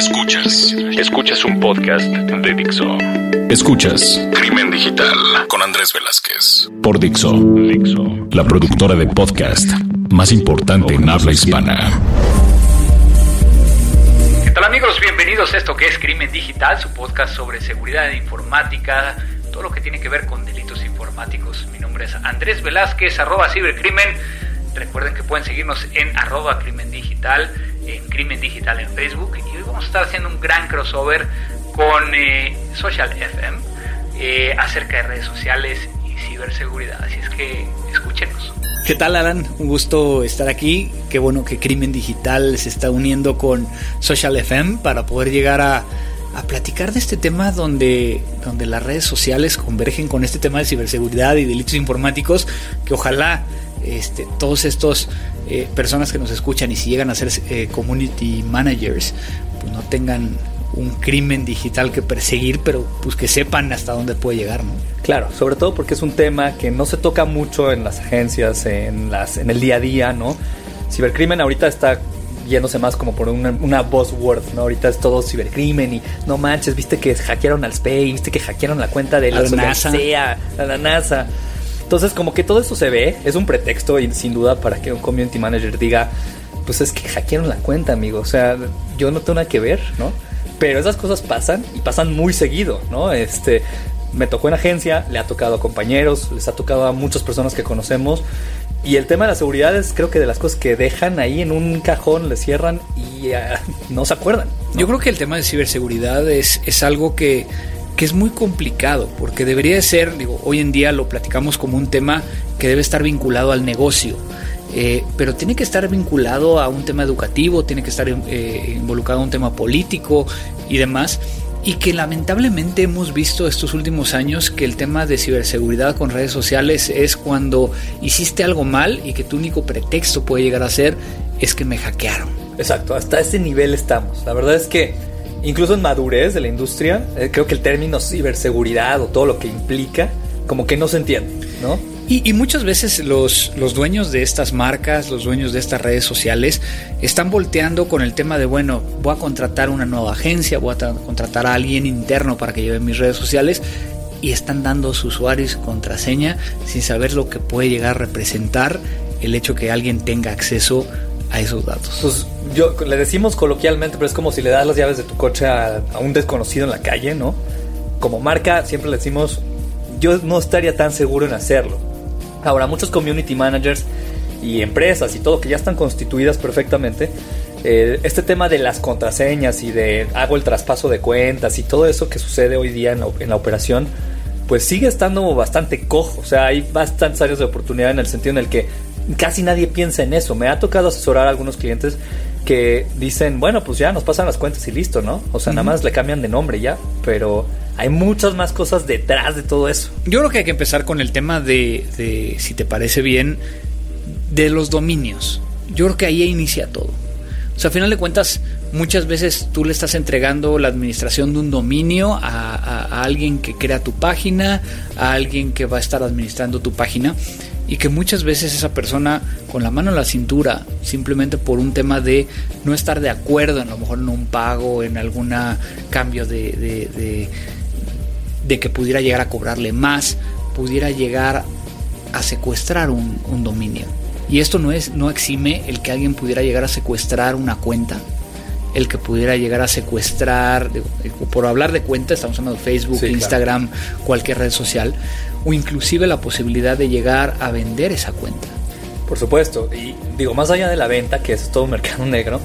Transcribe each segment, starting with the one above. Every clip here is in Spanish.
Escuchas. Escuchas un podcast de Dixo. Escuchas Crimen Digital con Andrés Velázquez. Por Dixo. Dixo. La productora de podcast más importante en habla hispana. ¿Qué tal amigos? Bienvenidos a esto que es Crimen Digital, su podcast sobre seguridad informática, todo lo que tiene que ver con delitos informáticos. Mi nombre es Andrés Velázquez, arroba cibercrimen. Recuerden que pueden seguirnos en arroba crimen digital, en crimen digital en Facebook. Y hoy vamos a estar haciendo un gran crossover con eh, Social FM eh, acerca de redes sociales y ciberseguridad. Así es que escúchenos. ¿Qué tal, Alan? Un gusto estar aquí. Qué bueno que Crimen Digital se está uniendo con Social FM para poder llegar a, a platicar de este tema donde, donde las redes sociales convergen con este tema de ciberseguridad y delitos informáticos que ojalá este, todos estos eh, personas que nos escuchan y si llegan a ser eh, community managers, pues no tengan un crimen digital que perseguir, pero pues que sepan hasta dónde puede llegar, ¿no? Claro, sobre todo porque es un tema que no se toca mucho en las agencias, en las, en el día a día, ¿no? Cibercrimen ahorita está yéndose más como por una, una buzzword, ¿no? Ahorita es todo cibercrimen y no manches, viste que hackearon al SPAY, viste que hackearon la cuenta de la, NASA, a la NASA. Entonces, como que todo eso se ve, es un pretexto y sin duda para que un community manager diga, pues es que hackearon la cuenta, amigo. O sea, yo no tengo nada que ver, ¿no? Pero esas cosas pasan y pasan muy seguido, ¿no? Este, me tocó en agencia, le ha tocado a compañeros, les ha tocado a muchas personas que conocemos. Y el tema de la seguridad es creo que de las cosas que dejan ahí en un cajón, le cierran y uh, no se acuerdan. Yo creo que el tema de ciberseguridad es, es algo que que es muy complicado, porque debería de ser, digo, hoy en día lo platicamos como un tema que debe estar vinculado al negocio, eh, pero tiene que estar vinculado a un tema educativo, tiene que estar eh, involucrado a un tema político y demás, y que lamentablemente hemos visto estos últimos años que el tema de ciberseguridad con redes sociales es cuando hiciste algo mal y que tu único pretexto puede llegar a ser es que me hackearon. Exacto, hasta ese nivel estamos. La verdad es que incluso en madurez de la industria, eh, creo que el término ciberseguridad o todo lo que implica, como que no se entiende, ¿no? Y, muchas veces los, los dueños de estas marcas, los dueños de estas redes sociales, están volteando con el tema de, bueno, voy a contratar una nueva agencia, voy a contratar a alguien interno para que lleve mis redes sociales y están dando su usuario y su contraseña sin saber lo que puede llegar a representar el hecho que alguien tenga acceso a esos datos. Pues yo le decimos coloquialmente, pero es como si le das las llaves de tu coche a, a, un desconocido en la calle, ¿no? Como marca siempre le decimos, yo no estaría tan seguro en hacerlo. Ahora, muchos community managers y empresas y todo que ya están constituidas perfectamente, eh, este tema de las contraseñas y de hago el traspaso de cuentas y todo eso que sucede hoy día en la, en la operación, pues sigue estando bastante cojo. O sea, hay bastantes áreas de oportunidad en el sentido en el que casi nadie piensa en eso. Me ha tocado asesorar a algunos clientes que dicen, bueno, pues ya nos pasan las cuentas y listo, ¿no? O sea, uh -huh. nada más le cambian de nombre ya, pero hay muchas más cosas detrás de todo eso. Yo creo que hay que empezar con el tema de, de si te parece bien, de los dominios. Yo creo que ahí inicia todo. O sea, a final de cuentas, muchas veces tú le estás entregando la administración de un dominio a, a, a alguien que crea tu página, a alguien que va a estar administrando tu página y que muchas veces esa persona con la mano en la cintura, simplemente por un tema de no estar de acuerdo en a lo mejor en un pago, en algún cambio de, de, de, de, que pudiera llegar a cobrarle más, pudiera llegar a secuestrar un, un dominio. Y esto no es, no exime el que alguien pudiera llegar a secuestrar una cuenta, el que pudiera llegar a secuestrar, por hablar de cuenta, estamos hablando de Facebook, sí, Instagram, claro. cualquier red social, o inclusive la posibilidad de llegar a vender esa cuenta. Por supuesto, y digo, más allá de la venta, que es todo mercado negro,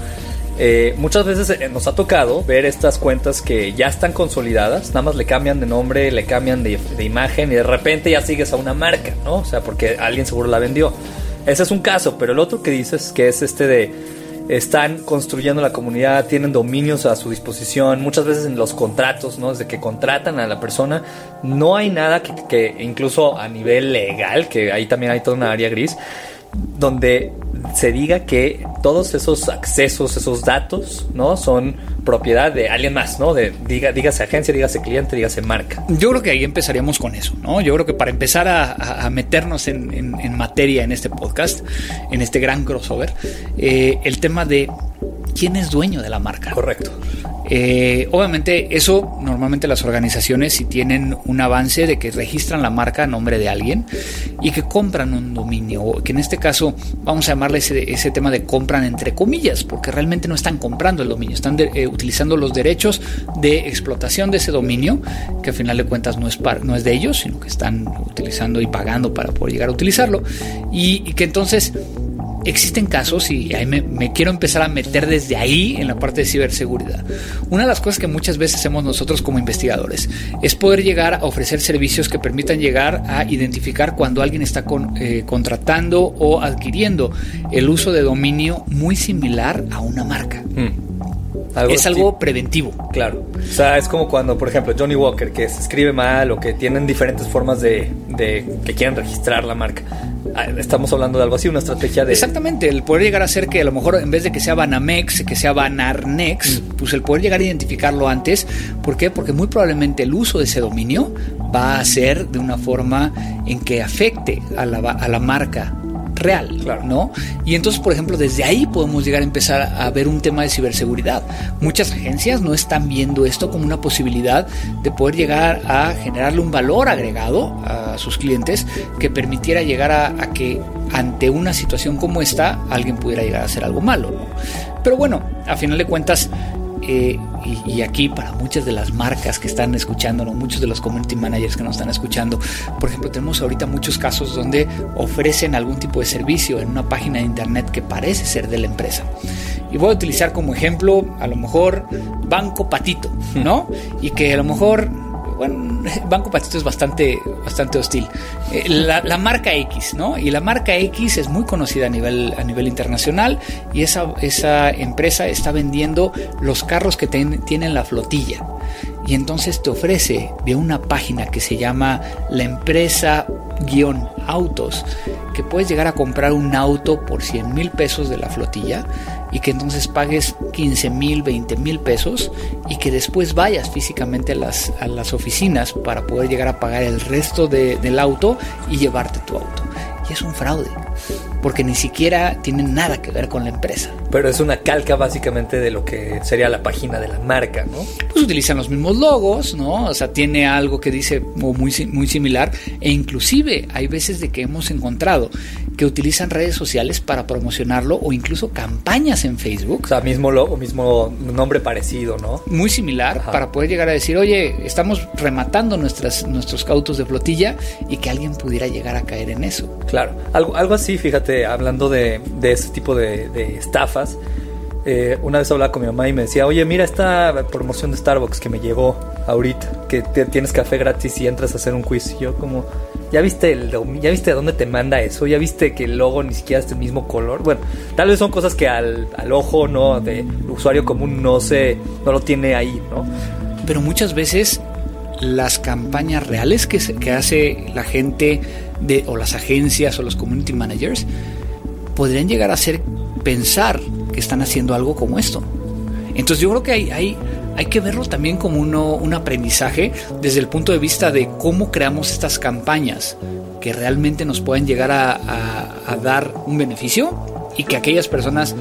eh, muchas veces eh, nos ha tocado ver estas cuentas que ya están consolidadas, nada más le cambian de nombre, le cambian de, de imagen y de repente ya sigues a una marca, ¿no? O sea, porque alguien seguro la vendió. Ese es un caso, pero el otro que dices, que es este de están construyendo la comunidad, tienen dominios a su disposición, muchas veces en los contratos, ¿no? Desde que contratan a la persona, no hay nada que, que incluso a nivel legal, que ahí también hay toda una área gris, donde se diga que todos esos accesos, esos datos, ¿no? Son propiedad de alguien más, ¿no? De, diga, dígase agencia, dígase cliente, dígase marca. Yo creo que ahí empezaríamos con eso, ¿no? Yo creo que para empezar a, meternos en, materia en este podcast, en este gran crossover, eh, el tema de quién es dueño de la marca. Correcto. Eh, obviamente eso normalmente las organizaciones si tienen un avance de que registran la marca a nombre de alguien y que compran un dominio, que en este caso vamos a llamarle ese, tema de compran entre comillas, porque realmente no están comprando el dominio, están eh, utilizando los derechos de explotación de ese dominio, que al final de cuentas no es, no es de ellos, sino que están utilizando y pagando para poder llegar a utilizarlo, y que entonces existen casos, y ahí me, quiero empezar a meter desde ahí en la parte de ciberseguridad. Una de las cosas que muchas veces hacemos nosotros como investigadores es poder llegar a ofrecer servicios que permitan llegar a identificar cuando alguien está eh, contratando o adquiriendo el uso de dominio muy similar a una marca. Es algo preventivo. Claro. O sea, es como cuando, por ejemplo, Johnny Walker, que se escribe mal o que tienen diferentes formas de, de que quieren registrar la marca. Ah, estamos hablando de algo así, una estrategia de... Exactamente, el poder llegar a ser que a lo mejor en vez de que sea Banamex, que sea Banarnex, mm. pues el poder llegar a identificarlo antes. ¿Por qué? Porque muy probablemente el uso de ese dominio va a ser de una forma en que afecte a la, a la marca real, ¿no? Y entonces, por ejemplo, desde ahí podemos llegar a empezar a ver un tema de ciberseguridad. Muchas agencias no están viendo esto como una posibilidad de poder llegar a generarle un valor agregado a sus clientes que permitiera llegar a, que ante una situación como esta alguien pudiera llegar a hacer algo malo, Pero bueno, a final de cuentas, eh, y, aquí para muchas de las marcas que están escuchando, muchos de los community managers que nos están escuchando, por ejemplo, tenemos ahorita muchos casos donde ofrecen algún tipo de servicio en una página de internet que parece ser de la empresa. Y voy a utilizar como ejemplo, a lo mejor, Banco Patito, ¿no? Y que a lo mejor bueno, Banco Patito es bastante, bastante hostil. Eh, la, marca X, ¿no? Y la marca X es muy conocida a nivel, a nivel internacional y esa, esa empresa está vendiendo los carros que tienen la flotilla. Y entonces te ofrece de una página que se llama la empresa guion autos, que puedes llegar a comprar un auto por 100 mil pesos de la flotilla y que entonces pagues 15 mil, 20 mil pesos y que después vayas físicamente a las, a las oficinas para poder llegar a pagar el resto del auto y llevarte tu auto. Y es un fraude porque ni siquiera tienen nada que ver con la empresa. Pero es una calca básicamente de lo que sería la página de la marca, ¿no? Pues utilizan los mismos logos, ¿no? O sea, tiene algo que dice muy, muy similar e inclusive hay veces de que hemos encontrado que utilizan redes sociales para promocionarlo o incluso campañas en Facebook. O sea, mismo logo, mismo nombre parecido, ¿no? Muy similar para poder llegar a decir, oye, estamos rematando nuestras, nuestros cautos de flotilla y que alguien pudiera llegar a caer en eso. Claro, algo, algo así, fíjate hablando de, ese tipo de, estafas, eh, una vez hablaba con mi mamá y me decía, oye, mira esta promoción de Starbucks que me llegó ahorita, que tienes café gratis y entras a hacer un quiz. Y yo como, ¿ya viste, el, ¿ya viste dónde te manda eso? ¿Ya viste que el logo ni siquiera es del mismo color? Bueno, tal vez son cosas que al, ojo no de usuario común no, se, no lo tiene ahí, ¿no? Pero muchas veces las campañas reales que, que hace la gente de, o las agencias o los community managers podrían llegar a hacer pensar que están haciendo algo como esto. Entonces yo creo que hay, hay, hay que verlo también como uno, un aprendizaje desde el punto de vista de cómo creamos estas campañas que realmente nos pueden llegar a dar un beneficio y que aquellas personas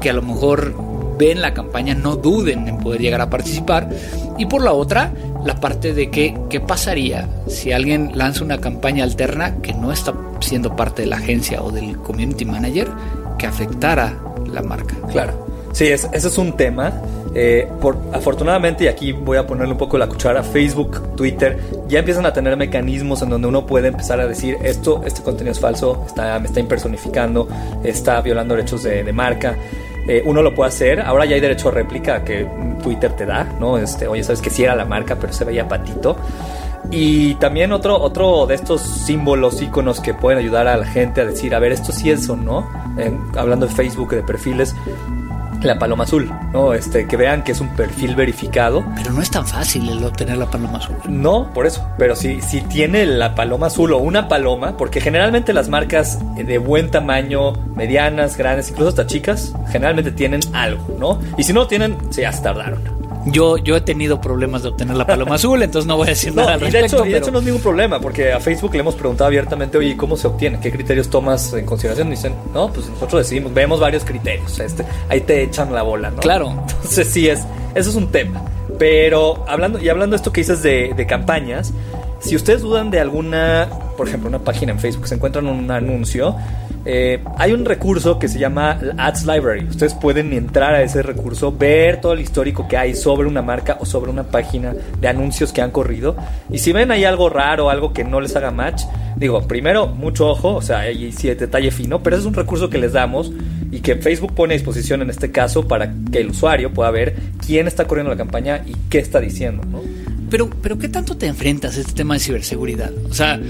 que a lo mejor ven la campaña no duden en poder llegar a participar. Y por la otra, la parte de que qué pasaría si alguien lanza una campaña alterna que no está siendo parte de la agencia o del community manager que afectara la marca. Claro. Sí, ese es un tema. Eh, por, afortunadamente, y aquí voy a ponerle un poco la cuchara, Facebook, Twitter, ya empiezan a tener mecanismos en donde uno puede empezar a decir esto, este contenido es falso, está, me está impersonificando, está violando derechos de, de marca. Eh, uno lo puede hacer. Ahora ya hay derecho a réplica que Twitter te da, ¿no? Este, oye, sabes que sí era la marca, pero se veía patito. Y también otro, otro de estos símbolos, iconos que pueden ayudar a la gente a decir, a ver, esto sí es o no. hablando de Facebook, de perfiles, la paloma azul, ¿no? Este, que vean que es un perfil verificado. Pero no es tan fácil el obtener la paloma azul. No, por eso. Pero si, si tiene la paloma azul o una paloma, porque generalmente las marcas de buen tamaño, medianas, grandes, incluso hasta chicas, generalmente tienen algo, ¿no? Y si no tienen, se ya se tardaron. Yo, yo he tenido problemas de obtener la paloma azul, entonces no voy a decir nada al y. De hecho, y de hecho no es ningún problema, porque a Facebook le hemos preguntado abiertamente, oye, ¿cómo se obtiene? ¿Qué criterios tomas en consideración? Y dicen, no, pues nosotros decidimos, vemos varios criterios. Este, ahí te echan la bola, ¿no? Claro. Entonces sí, es, eso es un tema. Pero hablando, y hablando de esto que dices de, de campañas, si ustedes dudan de alguna, por ejemplo, una página en Facebook, se encuentran un anuncio, eh, hay un recurso que se llama Ads Library. Ustedes pueden entrar a ese recurso, ver todo el histórico que hay sobre una marca o sobre una página de anuncios que han corrido. Y si ven ahí algo raro, algo que no les haga match, digo, primero, mucho ojo, o sea, ahí sí detalle fino, pero es un recurso que les damos y que Facebook pone a disposición en este caso para que el usuario pueda ver quién está corriendo la campaña y qué está diciendo, ¿no? Pero, pero ¿qué tanto te enfrentas a este tema de ciberseguridad? O sea,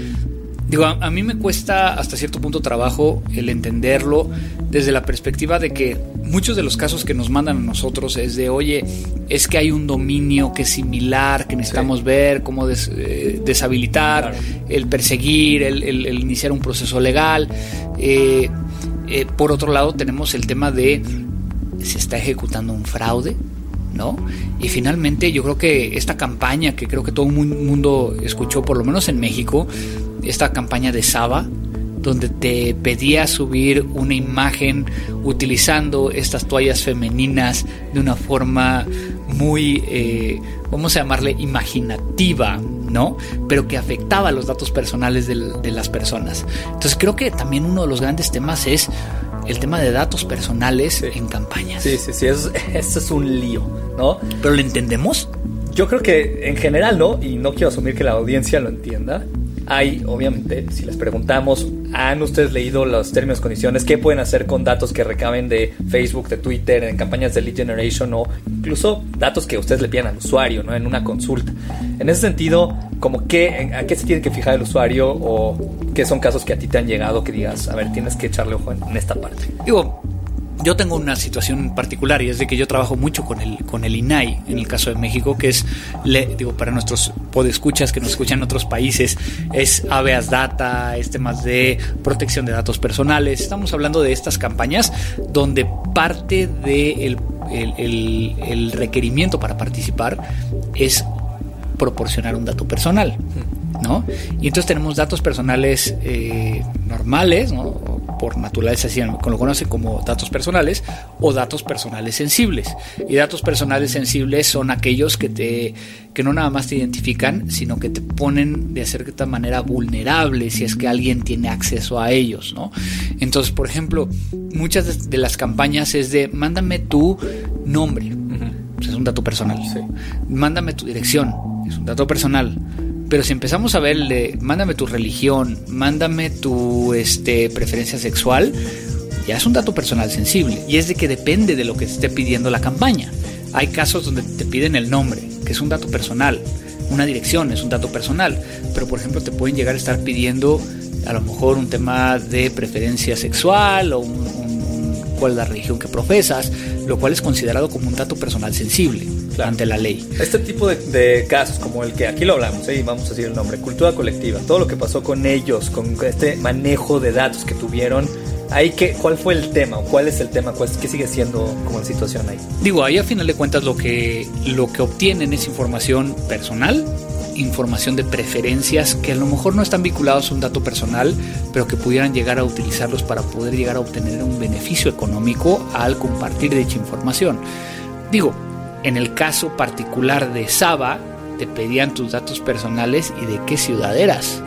digo, a, a mí me cuesta hasta cierto punto trabajo el entenderlo desde la perspectiva de que muchos de los casos que nos mandan a nosotros es de, oye, es que hay un dominio que es similar, que necesitamos ver, cómo des- eh, deshabilitar, Claro. el perseguir, el, el- el iniciar un proceso legal. Eh, eh, por otro lado, tenemos el tema de se está ejecutando un fraude, ¿no? Y finalmente yo creo que esta campaña que creo que todo el mundo escuchó, por lo menos en México, esta campaña de Saba, donde te pedía subir una imagen utilizando estas toallas femeninas de una forma muy, eh, vamos a llamarle imaginativa, ¿no? Pero que afectaba los datos personales de las personas. Entonces creo que también uno de los grandes temas es el tema de datos personales en campañas. Sí, sí, sí, eso, es- eso es un lío, ¿no? ¿Pero lo entendemos? Yo creo que en general no, y no quiero asumir que la audiencia lo entienda. Hay, obviamente, si les preguntamos, ¿han ustedes leído los términos y condiciones? ¿Qué pueden hacer con datos que recaben de Facebook, de Twitter, en campañas de lead generation o incluso datos que ustedes le piden al usuario, ¿no? En una consulta. En ese sentido, como qué, ¿a qué se tiene que fijar el usuario o qué son casos que a ti te han llegado que digas, a ver, tienes que echarle ojo en, en esta parte? Digo, yo tengo una situación particular y es de que yo trabajo mucho con el, con el INAI, en el caso de México, que es, le, digo, para nuestros podescuchas que nos escuchan en otros países, es habeas data, es temas de protección de datos personales. Estamos hablando de estas campañas donde parte del el, requerimiento para participar es proporcionar un dato personal. ¿no? Y entonces tenemos datos personales eh, normales, ¿no? Por naturaleza lo conocen como datos personales o datos personales sensibles. Y datos personales sensibles son aquellos que te que no nada más te identifican, sino que te ponen de cierta manera vulnerable si es que alguien tiene acceso a ellos, ¿no? Entonces, por ejemplo, muchas de, las campañas es de mándame tu nombre, pues es un dato personal. Sí. Mándame tu dirección, es un dato personal. Pero si empezamos a ver el de mándame tu religión, mándame tu este, preferencia sexual, ya es un dato personal sensible. Y es de que depende de lo que esté pidiendo la campaña. Hay casos donde te piden el nombre, que es un dato personal. Una dirección es un dato personal. Pero por ejemplo te pueden llegar a estar pidiendo a lo mejor un tema de preferencia sexual o un- cuál es la religión que profesas, lo cual es considerado como un dato personal sensible Claro. ante la ley. Este tipo de, de casos, como el que aquí lo hablamos, ¿eh? y vamos a decir el nombre, cultura colectiva, todo lo que pasó con ellos, con este manejo de datos que tuvieron, ahí que, ¿cuál fue el tema? ¿O cuál es el tema? ¿Cuál, ¿Qué sigue siendo como la situación ahí? Digo, ahí a final de cuentas lo que, lo que obtienen es información personal, información de preferencias que a lo mejor no están vinculados a un dato personal, pero que pudieran llegar a utilizarlos para poder llegar a obtener un beneficio económico al compartir dicha información. Digo, en el caso particular de Saba, te pedían tus datos personales y de qué ciudad eras.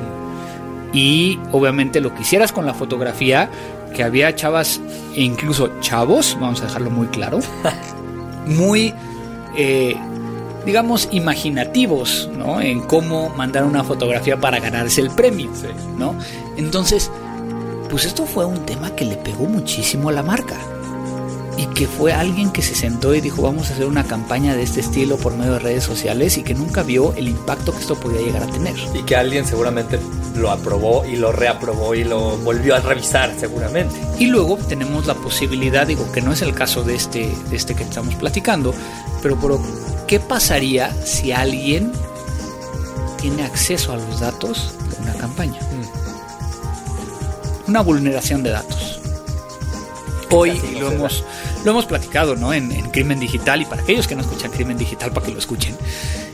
Y obviamente lo que hicieras con la fotografía, que había chavas e incluso chavos, vamos a dejarlo muy claro, muy, eh, digamos, imaginativos, ¿no? En cómo mandar una fotografía para ganarse el premio, ¿no? Entonces, pues esto fue un tema que le pegó muchísimo a la marca. Y que fue alguien que se sentó y dijo, vamos a hacer una campaña de este estilo por medio de redes sociales y que nunca vio el impacto que esto podía llegar a tener. Y que alguien seguramente lo aprobó y lo reaprobó y lo volvió a revisar seguramente. Y luego tenemos la posibilidad, digo que no es el caso de este, de este que estamos platicando, pero, pero ¿qué pasaría si alguien tiene acceso a los datos de una campaña? Una vulneración de datos. Hoy lo hemos, Lo hemos platicado, ¿no? En, Crimen Digital y para aquellos que no escuchan Crimen Digital, para que lo escuchen.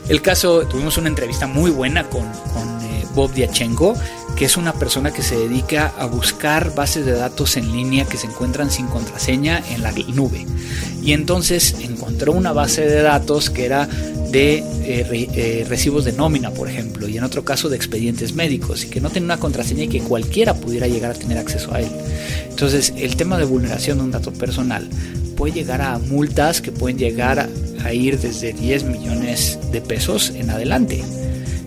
El caso, tuvimos una entrevista muy buena con, eh, Bob Diachenko, que es una persona que se dedica a buscar bases de datos en línea que se encuentran sin contraseña en la nube. Y entonces encontró una base de datos que era de eh, eh, recibos de nómina, por ejemplo, y en otro caso de expedientes médicos, y que no tenía una contraseña y que cualquiera pudiera llegar a tener acceso a él. Entonces, el tema de vulneración de un dato personal puede llegar a multas que pueden llegar a ir desde 10 millones de pesos en adelante.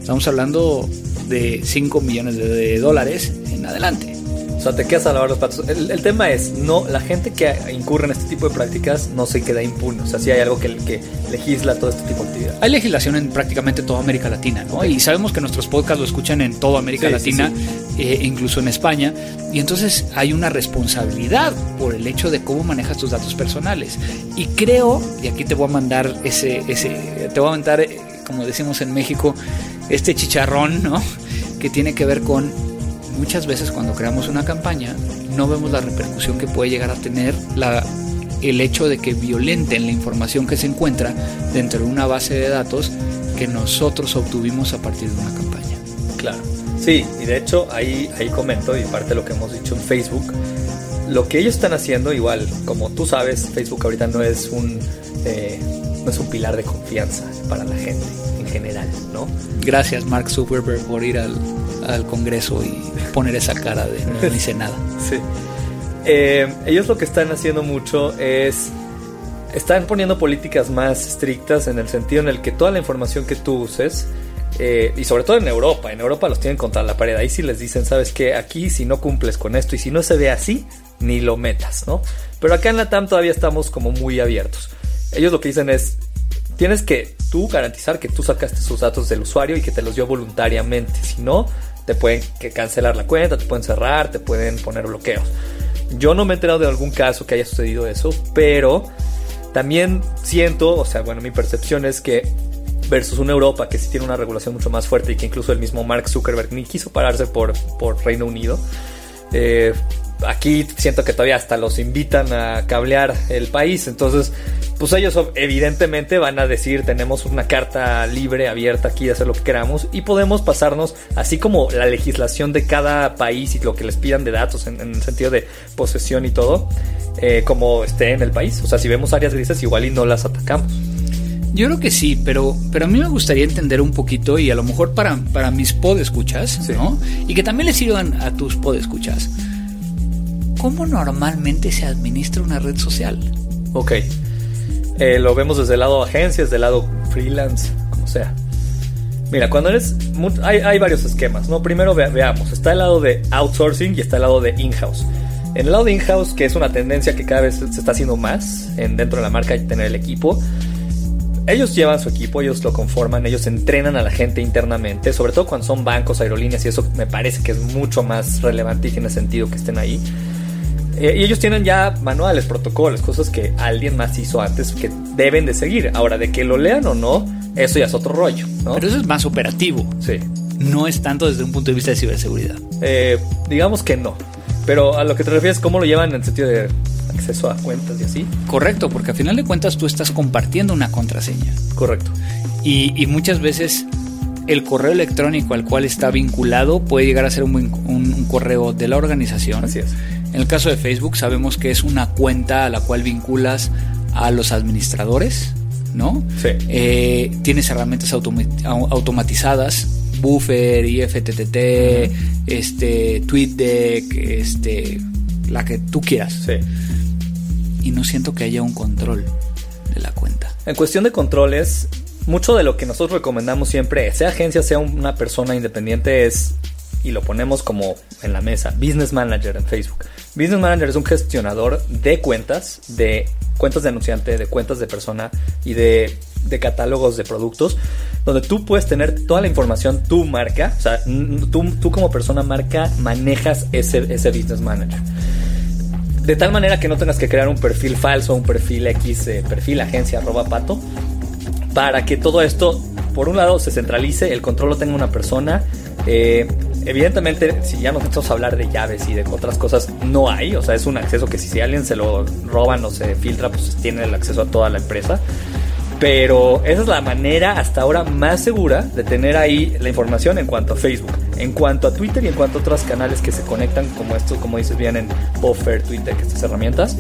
Estamos hablando de 5 millones de dólares en adelante. O sea, te quedas a lavar los platos. El, tema es, no, la gente que incurre en este tipo de prácticas no se queda impune. O sea, si hay algo que, que legisla todo este tipo de actividad. Hay legislación en prácticamente toda América Latina, ¿no? Y sabemos que nuestros podcasts lo escuchan en toda América Latina, eh, incluso en España. Y entonces hay una responsabilidad por el hecho de cómo manejas tus datos personales. Y creo, y aquí te voy a mandar ese, ese te voy a mandar, eh, como decimos en México, este chicharrón, ¿no? Que tiene que ver con muchas veces cuando creamos una campaña no vemos la repercusión que puede llegar a tener la, el hecho de que violenten la información que se encuentra dentro de una base de datos que nosotros obtuvimos a partir de una campaña. Claro, sí, y de hecho ahí, ahí comento, y parte de lo que hemos dicho en Facebook, lo que ellos están haciendo, igual, como tú sabes, Facebook ahorita no es un, eh, no es un pilar de confianza para la gente en general, ¿no? Gracias Mark Zuckerberg por ir al, al Congreso y poner esa cara de no dice nada. Sí. Eh, ellos lo que están haciendo mucho es están poniendo políticas más estrictas en el sentido en el que toda la información que tú uses eh, y sobre todo en Europa, en Europa los tienen contra la pared. Ahí sí les dicen, sabes que aquí si no cumples con esto y si no se ve así, ni lo metas, ¿no? Pero acá en la TAM todavía estamos como muy abiertos. Ellos lo que dicen es, tienes que tú garantizar que tú sacaste sus datos del usuario y que te los dio voluntariamente. Si no, te pueden cancelar la cuenta, te pueden cerrar, te pueden poner bloqueos. Yo no me he enterado de algún caso que haya sucedido eso, pero también siento, o sea, bueno, mi percepción es que versus una Europa que sí tiene una regulación mucho más fuerte y que incluso el mismo Mark Zuckerberg ni quiso pararse por, por Reino Unido. Eh, aquí siento que todavía hasta los invitan a cablear el país, entonces pues ellos evidentemente van a decir tenemos una carta libre, abierta aquí de hacer lo que queramos y podemos pasarnos, así como la legislación de cada país y lo que les pidan de datos en, el sentido de posesión y todo, eh, como esté en el país. O sea, si vemos áreas grises igual y no las atacamos. Yo creo que sí, pero, pero a mí me gustaría entender un poquito y a lo mejor para, para mis podescuchas, ¿no? Y que también les sirvan a tus podescuchas. ¿Cómo normalmente se administra una red social? Ok. Eh, lo vemos desde el lado agencias, del lado freelance, como sea. Mira, cuando eres. Hay, hay varios esquemas, ¿no? Primero veamos. Está el lado de outsourcing y está el lado de in-house. En el lado de in-house, que es una tendencia que cada vez se está haciendo más en, dentro de la marca y tener el equipo, ellos llevan su equipo, ellos lo conforman, ellos entrenan a la gente internamente, sobre todo cuando son bancos, aerolíneas y eso me parece que es mucho más relevante y tiene sentido que estén ahí. Eh, y ellos tienen ya manuales, protocolos, cosas que alguien más hizo antes que deben de seguir. Ahora, de que lo lean o no, eso ya es otro rollo. ¿no? Pero eso es más operativo. Sí. No es tanto desde un punto de vista de ciberseguridad. Eh, digamos que no. Pero a lo que te refieres, ¿cómo lo llevan en el sentido de acceso a cuentas y así? Correcto, porque al final de cuentas tú estás compartiendo una contraseña. Correcto. Y, muchas veces el correo electrónico al cual está vinculado puede llegar a ser un, un correo de la organización. Así es en el caso de Facebook sabemos que es una cuenta a la cual vinculas a los administradores, ¿no? Sí. Eh, tienes herramientas automatizadas, Buffer, IFTTT, este, TweetDeck, este, la que tú quieras. Sí. Y no siento que haya un control de la cuenta. En cuestión de controles, mucho de lo que nosotros recomendamos siempre, sea agencia, sea una persona independiente, es y lo ponemos como en la mesa, Business Manager en Facebook. Business Manager es un gestionador de cuentas, de cuentas de anunciante, de cuentas de persona y de, catálogos de productos, donde tú puedes tener toda la información, tu marca, o sea, tú, tú como persona marca manejas ese, ese Business Manager. De tal manera que no tengas que crear un perfil falso, un perfil X, eh, perfil agencia arroba pato, para que todo esto, por un lado, se centralice, el control lo tenga una persona, eh, evidentemente, si ya nos empezamos a hablar de llaves y de otras cosas, no hay. O sea, es un acceso que si, alguien se lo roban o se filtra, pues tiene el acceso a toda la empresa. Pero esa es la manera hasta ahora más segura de tener ahí la información en cuanto a Facebook, en cuanto a Twitter y en cuanto a otros canales que se conectan como esto, como dices bien en Buffer, Twitter, que estas herramientas.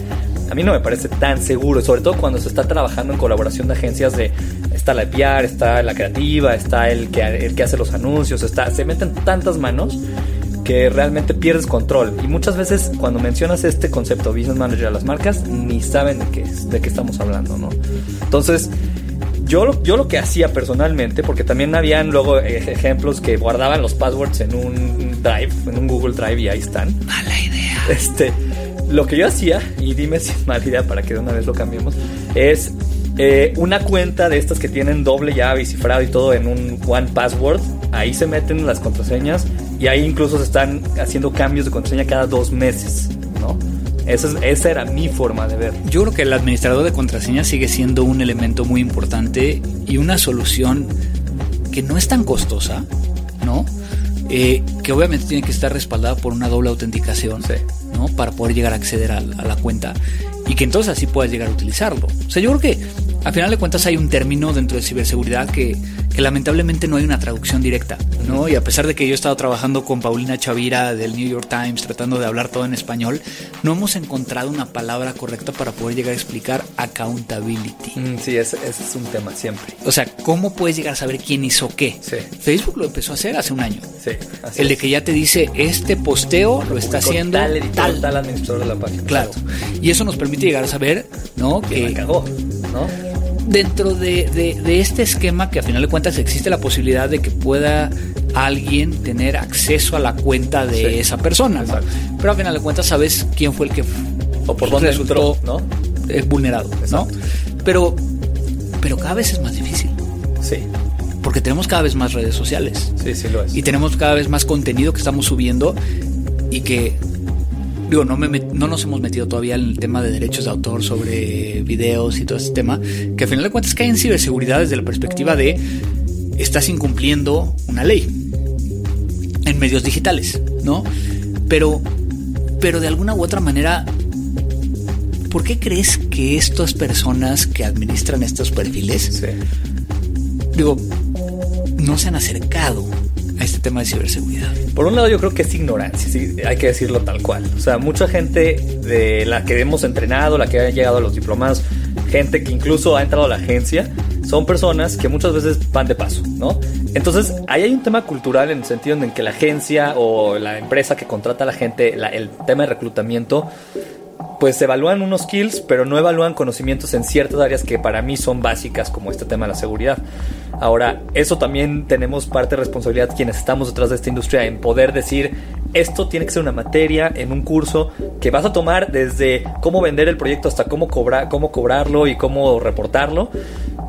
A mí no me parece tan seguro, sobre todo cuando se está trabajando en colaboración de agencias de está la PR, está la creativa, está el que, el que hace los anuncios, está, se meten tantas manos que realmente pierdes control. Y muchas veces cuando mencionas este concepto business manager a las marcas, ni saben de qué, de qué estamos hablando, ¿no? Entonces, yo lo, yo lo que hacía personalmente, porque también habían luego ejemplos que guardaban los passwords en un Drive, en un Google Drive y ahí están. Mala idea. Este, lo que yo hacía, y dime si es mala idea para que de una vez lo cambiemos, es eh, una cuenta de estas que tienen doble llave y cifrado y todo en un One Password. Ahí se meten las contraseñas y ahí incluso se están haciendo cambios de contraseña cada dos meses, ¿no? Esa, esa era mi forma de ver. Yo creo que el administrador de contraseñas sigue siendo un elemento muy importante y una solución que no es tan costosa, ¿no? Eh, que obviamente tiene que estar respaldada por una doble autenticación, Para poder llegar a acceder a, a la cuenta y que entonces así puedas llegar a utilizarlo. O sea, yo creo que al final de cuentas hay un término dentro de ciberseguridad que, que lamentablemente no hay una traducción directa, ¿no? Y a pesar de que yo he estado trabajando con Paulina Chavira del New York Times tratando de hablar todo en español, no hemos encontrado una palabra correcta para poder llegar a explicar accountability. Mm, sí, ese, ese, es un tema siempre. O sea, ¿cómo puedes llegar a saber quién hizo qué? Sí. Facebook lo empezó a hacer hace un año. Sí, así El de que ya te dice, este posteo lo está haciendo tal, tal, tal administrador de la página. Claro. Y eso nos permite llegar a saber, ¿no? Que, que cagó, ¿no? Dentro de, de, de, este esquema que a final de cuentas existe la posibilidad de que pueda alguien tener acceso a la cuenta de sí, esa persona, ¿no? pero a final de cuentas sabes quién fue el que o por dónde resultó ¿no? vulnerado, ¿no? Pero, pero cada vez es más difícil. Sí. Porque tenemos cada vez más redes sociales. Sí, sí lo es. Y tenemos cada vez más contenido que estamos subiendo y que digo, no, me, no nos hemos metido todavía en el tema de derechos de autor sobre videos y todo ese tema, que al final de cuentas cae en ciberseguridad desde la perspectiva de estás incumpliendo una ley en medios digitales, ¿no? Pero, pero de alguna u otra manera, ¿por qué crees que estas personas que administran estos perfiles, sí. digo, no se han acercado este tema de ciberseguridad? Por un lado yo creo que es ignorancia, sí, hay que decirlo tal cual. O sea, mucha gente de la que hemos entrenado, la que ha llegado a los diplomados, gente que incluso ha entrado a la agencia, son personas que muchas veces van de paso, ¿no? Entonces, ahí hay un tema cultural en el sentido en que la agencia o la empresa que contrata a la gente, la, el tema de reclutamiento, pues evalúan unos skills, pero no evalúan conocimientos en ciertas áreas que para mí son básicas, como este tema de la seguridad. Ahora, eso también tenemos parte de responsabilidad quienes estamos detrás de esta industria en poder decir, esto tiene que ser una materia en un curso que vas a tomar desde cómo vender el proyecto hasta cómo, cobrar, cómo cobrarlo y cómo reportarlo.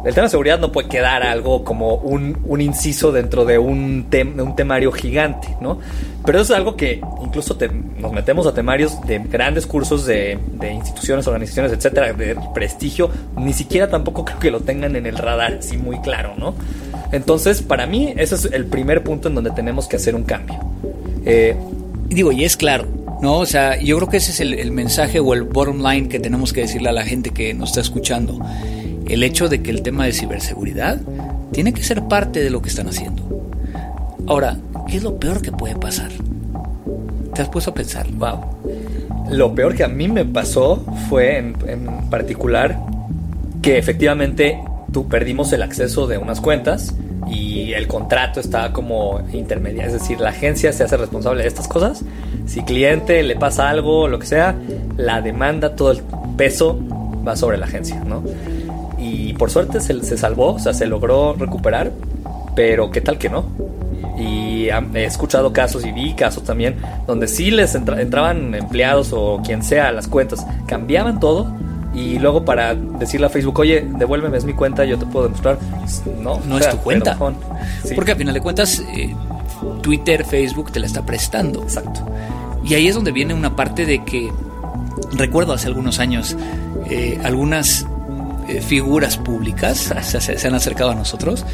El tema de seguridad no puede quedar algo como un, un inciso dentro de un, tem, un, temario gigante, ¿no? Pero eso es algo que incluso nos metemos a temarios de grandes cursos de, de, instituciones, organizaciones, etcétera, de prestigio. Ni siquiera tampoco creo que lo tengan en el radar así muy claro, ¿no? Entonces, para mí, ese es el primer punto en donde tenemos que hacer un cambio. Eh, digo, y es claro, ¿no? O sea, yo creo que ese es el mensaje o el bottom line que tenemos que decirle a la gente que nos está escuchando el hecho de que el tema de ciberseguridad tiene que ser parte de lo que están haciendo. Ahora, ¿qué es lo peor que puede pasar? ¿Te has puesto a pensar? Wow. Lo peor que a mí me pasó fue en, particular que efectivamente tú perdimos el acceso de unas cuentas y el contrato está como intermedia, es decir, la agencia se hace responsable de estas cosas. Si cliente le pasa algo, lo que sea, la demanda, todo el peso va sobre la agencia, ¿no? Y por suerte se, se, salvó, o sea, se logró recuperar, pero qué tal que no. Y he escuchado casos y vi casos también donde sí les entra, entraban empleados o quien sea a las cuentas, cambiaban todo y luego para decirle a Facebook, oye, devuélveme, es mi cuenta, yo te puedo demostrar. No, no o sea, es tu cuenta. Sí. Porque al final de cuentas, eh, Twitter, Facebook te la está prestando. Exacto. Y ahí es donde viene una parte de que, recuerdo hace algunos años, eh, algunas eh, figuras públicas se, se, han acercado a nosotros.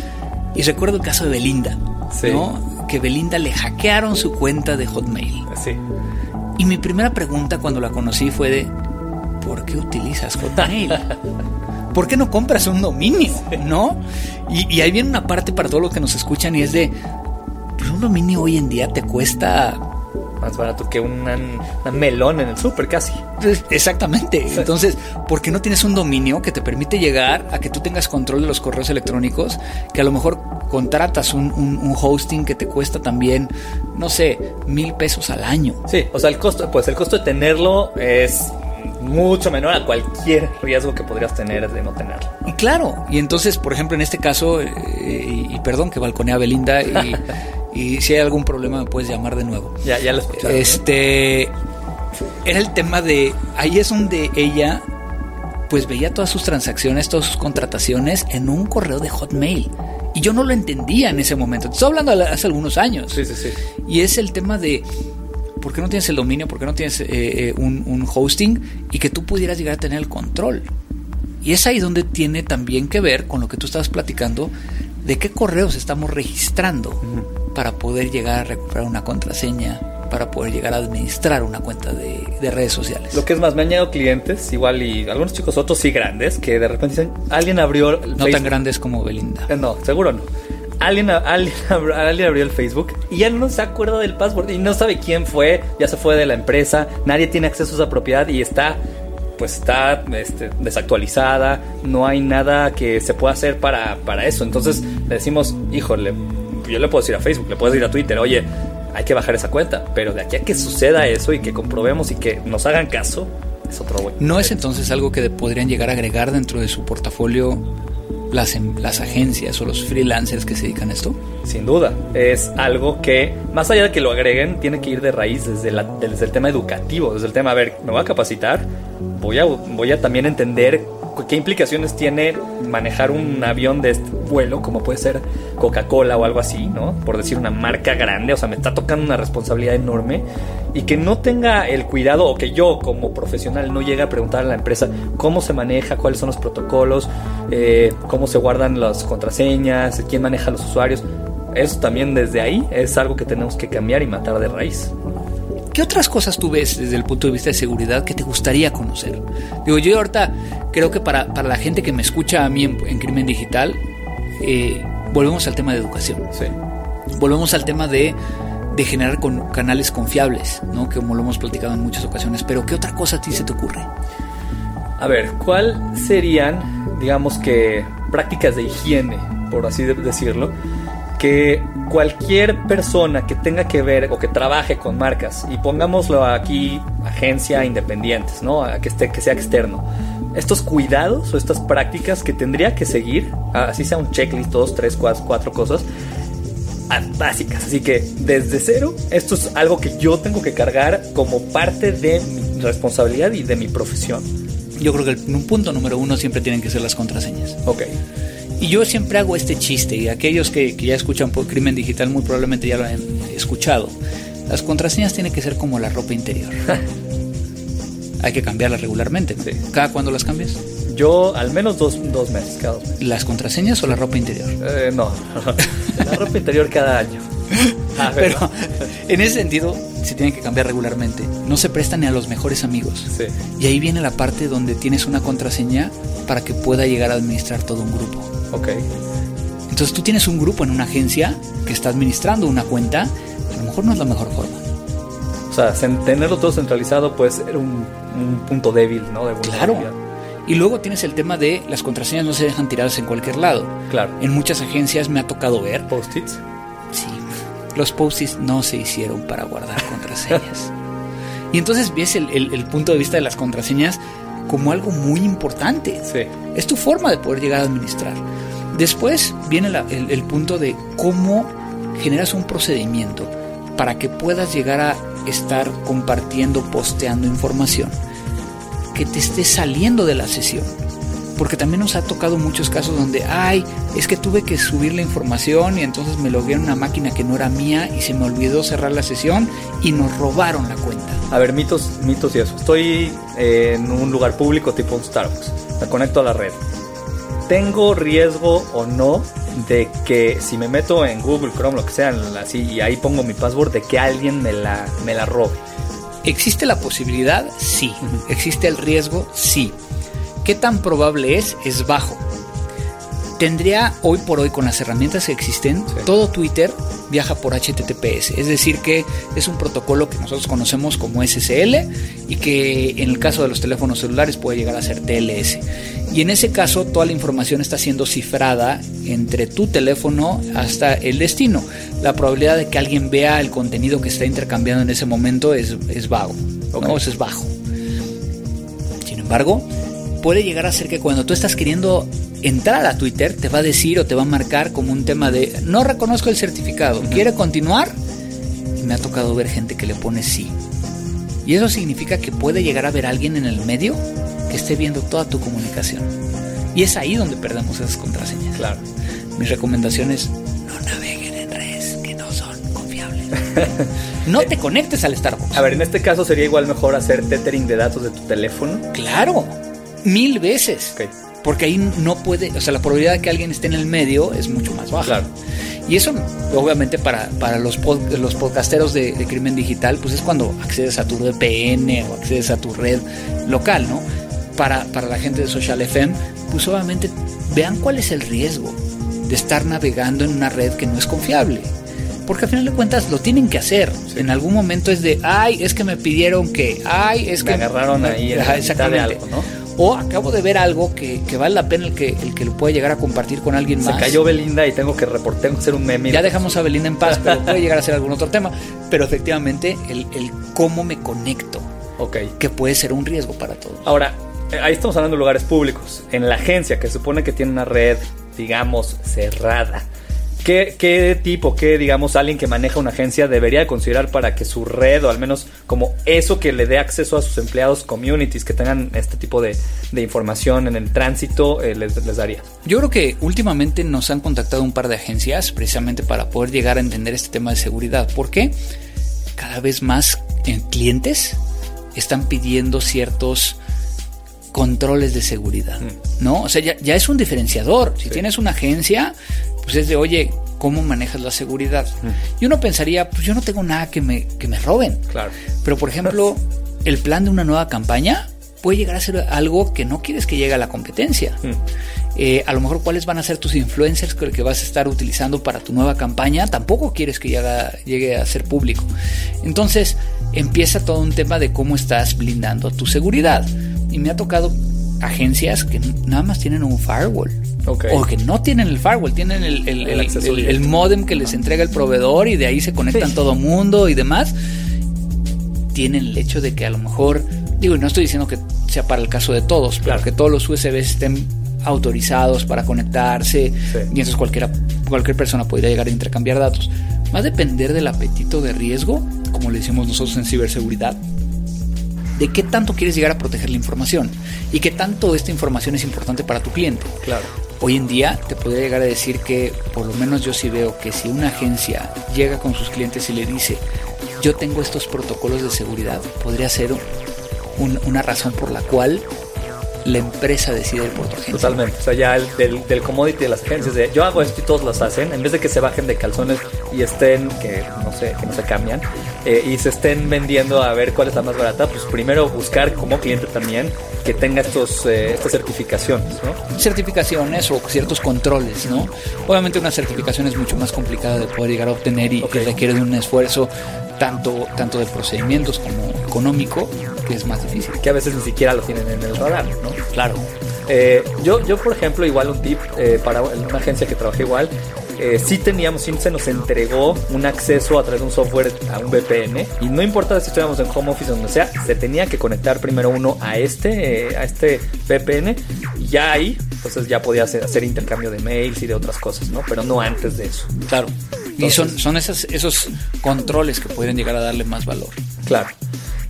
Y recuerdo el caso de Belinda, sí. ¿no? que Belinda le hackearon su cuenta de Hotmail. Sí. Y mi primera pregunta cuando la conocí fue de, ¿por qué utilizas Hotmail? ¿Por qué no compras un dominio? ¿No? Y, y ahí viene una parte para todos los que nos escuchan y es de, pues un dominio hoy en día te cuesta más barato que un melón en el súper casi. Exactamente. Entonces, ¿por qué no tienes un dominio que te permite llegar a que tú tengas control de los correos electrónicos? Que a lo mejor contratas un, un, hosting que te cuesta también, no sé, mil pesos al año. Sí, o sea, el costo, pues el costo de tenerlo es mucho menor a cualquier riesgo que podrías tener de no tenerlo. Y claro, y entonces, por ejemplo, en este caso, eh, y, perdón que balconea Belinda, y, y si hay algún problema me puedes llamar de nuevo. Ya, ya lo escucharon. Este, era el tema de, ahí es donde ella, pues veía todas sus transacciones, todas sus contrataciones en un correo de Hotmail. Y yo no lo entendía en ese momento. Estoy hablando hace algunos años. Sí, sí, sí. Y es el tema de, ¿por qué no tienes el dominio? ¿Por qué no tienes eh, eh, un, hosting? Y que tú pudieras llegar a tener el control. Y es ahí donde tiene también que ver con lo que tú estabas platicando de qué correos estamos registrando para poder llegar a recuperar una contraseña, para poder llegar a administrar una cuenta de, redes sociales. Lo que es más, me han llegado clientes, igual y algunos chicos, otros sí grandes, que de repente dicen, alguien abrió... no tan grandes como Belinda. Eh, no, seguro no alguien, alguien, alguien, abrió el Facebook y ya no se acuerda del password y no sabe quién fue, ya se fue de la empresa, nadie tiene acceso a esa propiedad y está pues está este, desactualizada, no hay nada que se pueda hacer para, para eso. Entonces le decimos, híjole, yo le puedo decir a Facebook, le puedo decir a Twitter, oye, hay que bajar esa cuenta, pero de aquí a que suceda eso y que comprobemos y que nos hagan caso, es otro güey. ¿No es entonces algo que podrían llegar a agregar dentro de su portafolio las, em, las agencias o los freelancers que se dedican a esto? Sin duda, es algo que, más allá de que lo agreguen, tiene que ir de raíz desde el tema educativo, desde el tema, a ver, me voy a capacitar, voy a, voy a también entender qué implicaciones tiene manejar un avión de este vuelo, como puede ser Coca-Cola o algo así, ¿no? Por decir una marca grande, o sea, me está tocando una responsabilidad enorme y que no tenga el cuidado o que yo como profesional no llegue a preguntar a la empresa cómo se maneja, cuáles son los protocolos, eh, cómo se guardan las contraseñas, quién maneja a los usuarios. Eso también desde ahí es algo que tenemos que cambiar y matar de raíz. ¿Qué otras cosas tú ves desde el punto de vista de seguridad que te gustaría conocer? Digo, yo ahorita creo que para, la gente que me escucha a mí en, Crimen Digital, eh, volvemos al tema de educación. Sí. Volvemos al tema de, de generar con, canales confiables, ¿no? Que como lo hemos platicado en muchas ocasiones. Pero ¿qué otra cosa a ti se te ocurre? A ver, ¿cuál serían, digamos que, prácticas de higiene, por así decirlo? que cualquier persona que tenga que ver o que trabaje con marcas, y pongámoslo aquí, agencia independientes, ¿no? Que, esté, que sea externo. Estos cuidados o estas prácticas que tendría que seguir, así sea un checklist, dos, tres, cuatro, cuatro cosas, básicas. Así que desde cero, esto es algo que yo tengo que cargar como parte de mi responsabilidad y de mi profesión. Yo creo que el punto número uno siempre tienen que ser las contraseñas. Ok. Y yo siempre hago este chiste, y aquellos que, ya escuchan por Crimen Digital muy probablemente ya lo han escuchado. Las contraseñas tienen que ser como la ropa interior. Hay que cambiarlas regularmente. ¿Cada cuándo las cambias? Yo al menos dos, dos meses, cada dos ¿Las contraseñas o la ropa interior? Eh, no, la ropa interior cada año. Ah, Pero en ese sentido se tienen que cambiar regularmente. No se prestan ni a los mejores amigos. Sí. Y ahí viene la parte donde tienes una contraseña para que pueda llegar a administrar todo un grupo. Ok. Entonces tú tienes un grupo en una agencia que está administrando una cuenta, a lo mejor no es la mejor forma. O sea, tenerlo todo centralizado puede ser un, punto débil, ¿no? De claro. Y luego tienes el tema de las contraseñas no se dejan tiradas en cualquier lado. Claro. En muchas agencias me ha tocado ver. ¿Post-its? Sí. Los post-its no se hicieron para guardar contraseñas. y entonces ves el, el punto de vista de las contraseñas como algo muy importante. Es tu forma de poder llegar a administrar. Después viene el, punto de cómo generas un procedimiento para que puedas llegar a estar compartiendo, posteando información que te esté saliendo de la sesión. Porque también nos ha tocado muchos casos donde, ay, es que tuve que subir la información y entonces me logué en una máquina que no era mía y se me olvidó cerrar la sesión y nos robaron la cuenta. A ver, mitos, mitos y eso. Estoy en un lugar público tipo un Starbucks. Me conecto a la red. ¿tengo riesgo o no de que si me meto en Google Chrome, lo que sea, así, y ahí pongo mi password, de que alguien me la, me la robe? ¿Existe la posibilidad? Sí. ¿Existe el riesgo? Sí. ¿Qué tan probable es? Es bajo tendría hoy por hoy con las herramientas que existen, todo Twitter viaja por HTTPS, es decir que es un protocolo que nosotros conocemos como SSL y que en el caso de los teléfonos celulares puede llegar a ser TLS. Y en ese caso toda la información está siendo cifrada entre tu teléfono hasta el destino. La probabilidad de que alguien vea el contenido que está intercambiando en ese momento es, es vago, ¿no? es bajo. Sin embargo, puede llegar a ser que cuando tú estás queriendo entrar a Twitter te va a decir o te va a marcar como un tema de no reconozco el certificado, ¿quiere continuar? Y me ha tocado ver gente que le pone sí. Y eso significa que puede llegar a ver alguien en el medio que esté viendo toda tu comunicación. Y es ahí donde perdemos esas contraseñas. Claro. Mis recomendaciones, no naveguen en redes que no son confiables. no te conectes al Starbucks. A ver, en este caso sería igual mejor hacer tethering de datos de tu teléfono. Claro, mil veces. Okay porque ahí no puede, o sea, la probabilidad de que alguien esté en el medio es mucho más baja. Claro. Y eso, obviamente, para, para los, los podcasteros de, crimen digital, pues es cuando accedes a tu VPN o accedes a tu red local, ¿no? Para, para la gente de Social FM, pues obviamente vean cuál es el riesgo de estar navegando en una red que no es confiable. Porque al final de cuentas lo tienen que hacer. En algún momento es de, ay, es que me pidieron que, ay, es me que... agarraron ahí en de algo, ¿no? O acabo de ver algo que, vale la pena el que, el que lo puede llegar a compartir con alguien más. Se cayó Belinda y tengo que reportar, hacer un meme. Ya dejamos a Belinda en paz, pero puede llegar a ser algún otro tema. Pero efectivamente, el, cómo me conecto, okay. que puede ser un riesgo para todos. Ahora, eh, ahí estamos hablando de lugares públicos. En la agencia, que supone que tiene una red, digamos, cerrada ¿Qué, tipo, qué, digamos, alguien que maneja una agencia debería considerar para que su red, o al menos como eso que le dé acceso a sus empleados, communities, que tengan este tipo de, información en el tránsito, eh, les, daría? Yo creo que últimamente nos han contactado un par de agencias precisamente para poder llegar a entender este tema de seguridad. ¿Por qué? Cada vez más eh, clientes están pidiendo ciertos controles de seguridad, mm. ¿no? O sea, ya, es un diferenciador. Si tienes una agencia, pues es de, oye, ¿cómo manejas la seguridad? Y uno pensaría, pues yo no tengo nada que me, que me roben. Claro. Pero, por ejemplo, el plan de una nueva campaña puede llegar a ser algo que no quieres que llegue a la competencia. Eh, a lo mejor cuáles van a ser tus influencers que vas a estar utilizando para tu nueva campaña, tampoco quieres que llegue a ser público. Entonces empieza todo un tema de cómo estás blindando tu seguridad. Y me ha tocado agencias que nada más tienen un firewall. O que no tienen el firewall, tienen el, el, modem que les entrega el proveedor y de ahí se conectan todo mundo y demás. Tienen el hecho de que a lo mejor, digo, no estoy diciendo que sea para el caso de todos, pero que todos los USB estén autorizados para conectarse y entonces cualquiera, cualquier persona podría llegar a intercambiar datos. Va a depender del apetito de riesgo, como le decimos nosotros en ciberseguridad, de qué tanto quieres llegar a proteger la información y qué tanto esta información es importante para tu cliente. Claro. Hoy en día te podría llegar a decir que por lo menos yo sí veo que si una agencia llega con sus clientes y le dice yo tengo estos protocolos de seguridad, podría ser una razón por la cual la empresa decide por tu agencia. Totalmente. O sea, ya el, del, commodity de las agencias de yo hago esto y todos lo hacen, en vez de que se bajen de calzones y estén, que no sé, que no se cambian, eh, y se estén vendiendo a ver cuál es la más barata, pues primero buscar como cliente también que tenga estos, eh, estas certificaciones, ¿no? Certificaciones o ciertos controles, ¿no? Obviamente una certificación es mucho más complicada de poder llegar a obtener y que requiere de un esfuerzo tanto, tanto de procedimientos como económico, que es más difícil. Que a veces ni siquiera lo tienen en el radar, ¿no? Claro. Eh, yo, yo, por ejemplo, igual un tip eh, para una agencia que trabajé igual, eh, sí teníamos, sí se nos entregó un acceso a través de un software a un VPN y no importa si estuviéramos en home office o donde sea, se tenía que conectar primero uno a este, eh, a este VPN y ya ahí, entonces ya podía hacer, hacer, intercambio de mails y de otras cosas, ¿no? Pero no antes de eso. Claro. y son, son esas, esos controles que pueden llegar a darle más valor. Claro.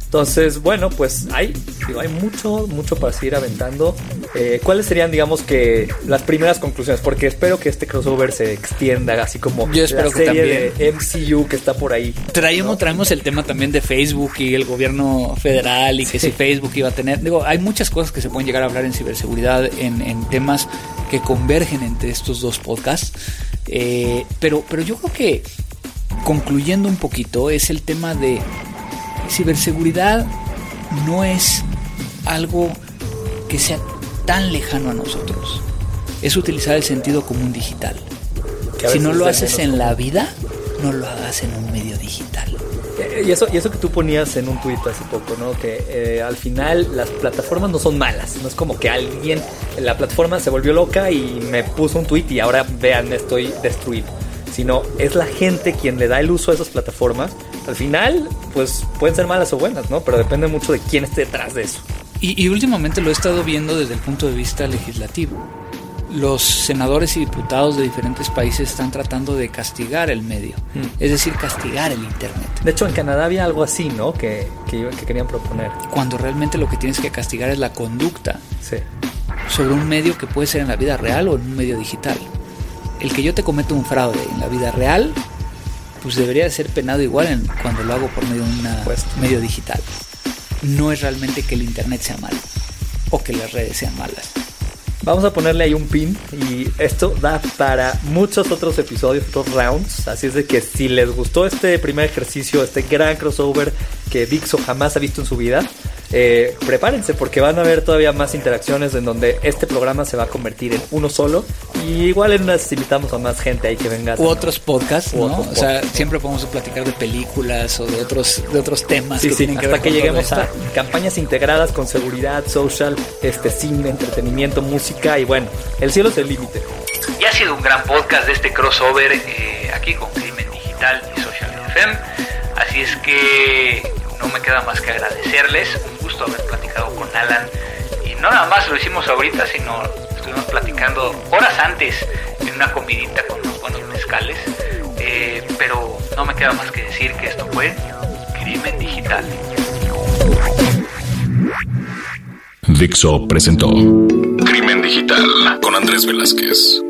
Entonces, bueno, pues hay, hay mucho, mucho para seguir aventando. Eh, ¿Cuáles serían, digamos, que las primeras conclusiones? Porque espero que este crossover se extienda, así como Yo espero la serie de MCU que está por ahí. Traemos, traemos el tema también de Facebook y el gobierno federal y que si Facebook iba a tener. Digo, hay muchas cosas que se pueden llegar a hablar en ciberseguridad, en, en temas que convergen entre estos dos podcasts. Eh, pero, pero yo creo que concluyendo un poquito es el tema de ciberseguridad no es algo que sea tan lejano a nosotros. Es utilizar el sentido común digital. Si no lo haces en la vida, no lo hagas en un medio digital. Y eso, y eso que tú ponías en un tuit hace poco, ¿no? Que eh, al final las plataformas no son malas. No es como que alguien, la plataforma se volvió loca y me puso un tuit y ahora vean, estoy destruido. Sino es la gente quien le da el uso a esas plataformas. Al final, pues pueden ser malas o buenas, ¿no? Pero depende mucho de quién esté detrás de eso. Y, y últimamente lo he estado viendo desde el punto de vista legislativo los senadores y diputados de diferentes países están tratando de castigar el medio, mm. es decir, castigar el Internet. De hecho, en Canadá había algo así, ¿no? Que, que, querían proponer. Cuando realmente lo que tienes que castigar es la conducta sí. sobre un medio que puede ser en la vida real o en un medio digital. El que yo te cometa un fraude en la vida real, pues debería ser penado igual en, cuando lo hago por medio de un medio digital. No es realmente que el Internet sea malo o que las redes sean malas Vamos a ponerle ahí un pin y esto da para muchos otros episodios, otros rounds. Así es de que si les gustó este primer ejercicio, este gran crossover que Dixo jamás ha visto en su vida, eh, prepárense porque van a haber todavía más interacciones en donde este programa se va a convertir en uno solo y igual en unas invitamos a más gente ahí que venga. U otros podcasts, ¿no? o sea, siempre podemos platicar de películas o de otros de otros temas que tienen que hasta que lleguemos a campañas integradas con seguridad, social, este cine, entretenimiento, música y bueno, el cielo es el límite. Y ha sido un gran podcast de este crossover eh, aquí con Crimen Digital y Social FM. Así es que no me queda más que agradecerles. Gusto haber platicado con Alan. Y no nada más lo hicimos ahorita, sino estuvimos platicando horas antes en una comidita con unos buenos mezcales. Eh, pero no me queda más que decir que esto fue Crimen Digital. Dixo presentó Crimen Digital con Andrés Velázquez.